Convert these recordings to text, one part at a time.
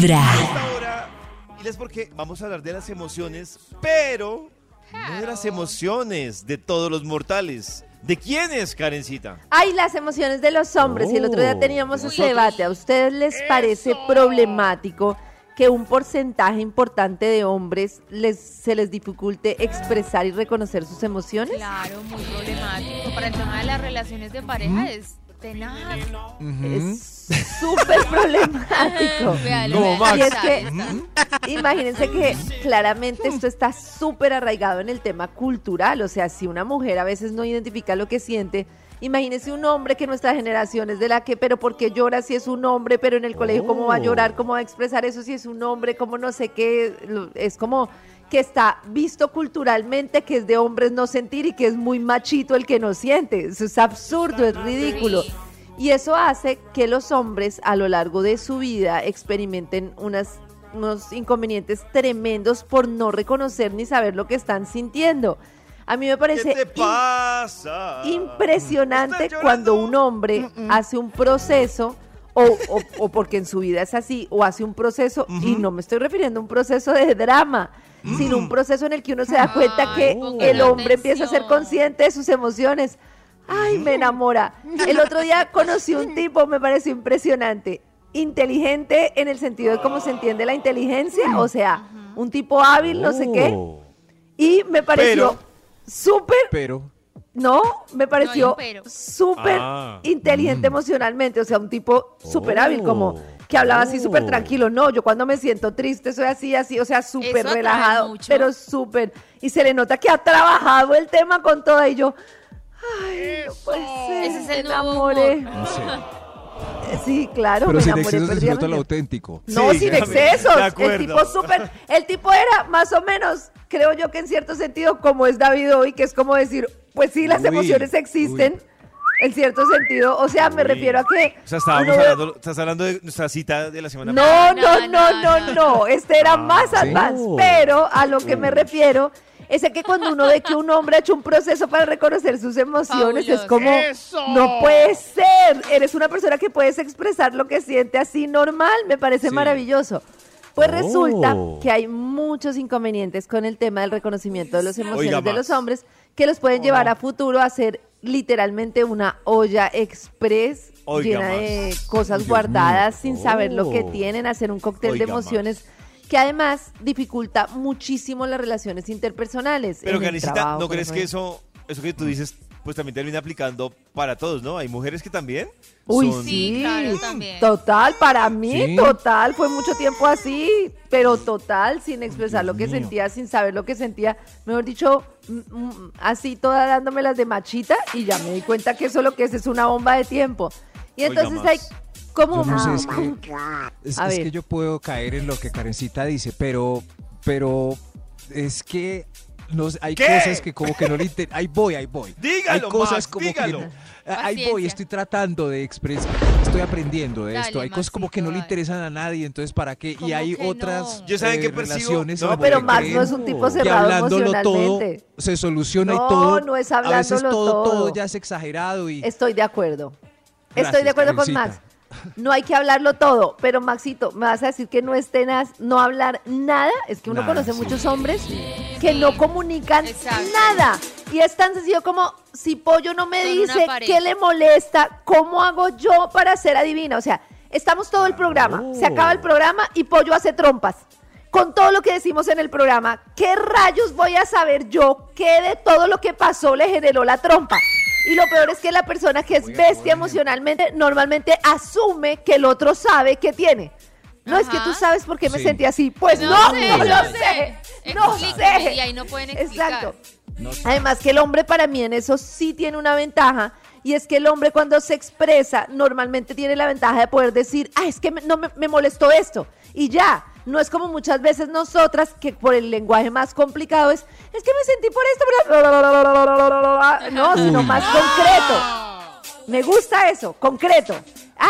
Vibra. Ahora, y es porque vamos a hablar de las emociones, pero no de las emociones de todos los mortales. ¿De quiénes, Karencita? Ay, las emociones de los hombres. Y el otro día Oh. teníamos ese debate. ¿A ustedes les parece problemático que un porcentaje importante de hombres les, se les dificulte expresar y reconocer sus emociones? Claro, muy problemático. Para el tema de las relaciones de pareja es tenaz. Es súper problemático. Como Max. Y es que, imagínense que claramente esto está súper arraigado en el tema cultural. O sea, si una mujer a veces no identifica lo que siente, imagínense un hombre que nuestra generación es de la que, pero ¿por qué llora si es un hombre? Pero en el colegio, ¿cómo va a llorar? ¿Cómo va a expresar eso si es un hombre? ¿Cómo no sé qué? Es como que está visto culturalmente que es de hombres no sentir y que es muy machito el que no siente. Eso es absurdo, es ridículo. Y eso hace que los hombres a lo largo de su vida experimenten unas, unos inconvenientes tremendos por no reconocer ni saber lo que están sintiendo. A mí me ¿Qué parece te in- pasa? impresionante ¿Estás cuando un hombre hace un proceso o, o- o porque en su vida es así, o hace un proceso, y no me estoy refiriendo a un proceso de drama, sino un proceso en el que uno se da cuenta que Ay, el hombre empieza a ser consciente de sus emociones. Ay, me enamora. El otro día conocí un tipo, me pareció impresionante. Inteligente en el sentido de cómo se entiende la inteligencia, o sea, un tipo hábil, no sé qué. Oh. Y me pareció Pero- súper Pero, no, me pareció No súper Ah. inteligente emocionalmente, o sea, un tipo súper hábil, como que hablaba así súper Oh. tranquilo. No, yo cuando me siento triste soy así, así, o sea, súper relajado, mucho. pero súper. Y se le nota que ha trabajado el tema con toda y yo, ay, no puede ser, Ese es el me enamoré. sé. Sí, claro, Pero me sin enamoré excesos disfruta lo perdidamente. auténtico. No, Sí, sin excesos. El tipo súper. El tipo era más o menos, creo yo que en cierto sentido, como es David hoy, que es como decir, pues sí, las Uy, emociones existen. En cierto sentido, o sea, me Uy. refiero a que. O sea, estábamos uno hablando, estás hablando de nuestra cita de la semana No, no, No, no, no, no, no. Este era más ¿sí? advanced. Oh. Pero a lo que me refiero es a que cuando uno ve que un hombre ha hecho un proceso para reconocer sus emociones, es como, no puede ser. Eres una persona que puedes expresar lo que siente así normal. Me parece Sí. maravilloso. Pues Oh. resulta que hay muchos inconvenientes con el tema del reconocimiento de las emociones Oiga de los hombres que los pueden llevar a futuro a ser literalmente una olla express Oiga llena más. de cosas Dios guardadas mío. sin saber lo que Oh. tienen, hacer un cóctel de emociones que además dificulta muchísimo las relaciones interpersonales. Pero Karencita, ¿no crees que eso, eso que tú dices, pues también termina aplicando para todos, ¿no? Hay mujeres que también Uy, son- sí, Sí, claro, también. total, para mí, Sí. total, fue mucho tiempo así, pero total, sin expresar lo que mío. sentía, sin saber lo que sentía, mejor dicho, mm, mm, así toda dándome las de machita y ya me di cuenta que eso lo que es es una bomba de tiempo. Y entonces más. hay como... No sé, es que, es, A es ver. que yo puedo caer en lo que Karencita dice, pero, pero es que no hay ¿Qué? cosas que como que no le inter- Ahí voy, ahí voy. Dígalo, hay cosas Max, como dígalo. que ahí voy, estoy tratando de expresar, estoy aprendiendo de Dale, esto. Hay cosas como que no le interesan a nadie, entonces ¿para qué? Y ¿Cómo hay que otras no? Yo saben eh, que relaciones No, No, pero creen Max no es un tipo que cerrado hablándolo todo emocionalmente. se soluciona No, y todo. no es a veces hablándolo todo, todo. todo ya es exagerado y Estoy de acuerdo. Estoy de acuerdo con. Max. No hay que hablarlo todo, pero Maxito, me vas a decir que no es tenaz no hablar nada. Es que uno Nada, conoce sí. muchos hombres que no comunican Exacto. nada. Y es tan sencillo como si Pollo no me dice qué le molesta, ¿cómo hago yo para ser adivina? O sea, estamos todo el programa, se acaba el programa y Pollo hace trompas. Con todo lo que decimos en el programa, ¿qué rayos voy a saber yo qué de todo lo que pasó le generó la trompa? Y lo peor es que la persona que es bestia emocionalmente normalmente asume que el otro sabe que tiene. No es que tú sabes por qué me Sí. sentí así. Pues no, No no, sé, lo no sé. sé. No sé. y ahí no pueden explicar. Exacto. Además que el hombre para mí en eso sí tiene una ventaja y es que el hombre cuando se expresa normalmente tiene la ventaja de poder decir, ah, es que me- no me, me molestó esto y ya. No es como muchas veces nosotras que por el lenguaje más complicado es, es que me sentí por esto, pero no, sino más concreto. Me gusta eso, concreto.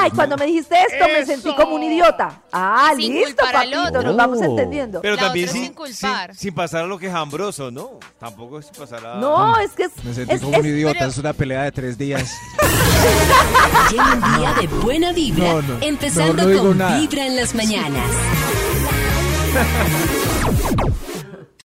Ay, cuando me dijiste esto me sentí como un idiota. Ah, Sin listo, culpar al papito, otro. nos vamos entendiendo. Pero La también otra sin, sin culpar. sin- sin pasar a lo quejambroso, ¿no? Tampoco es pasar a... No, es que es, Me sentí es- como es- un idiota, pero- es una pelea de tres días. Lleva un día de buena vibra, No, no, empezando mejor no digo con nada. Vibra en las mañanas.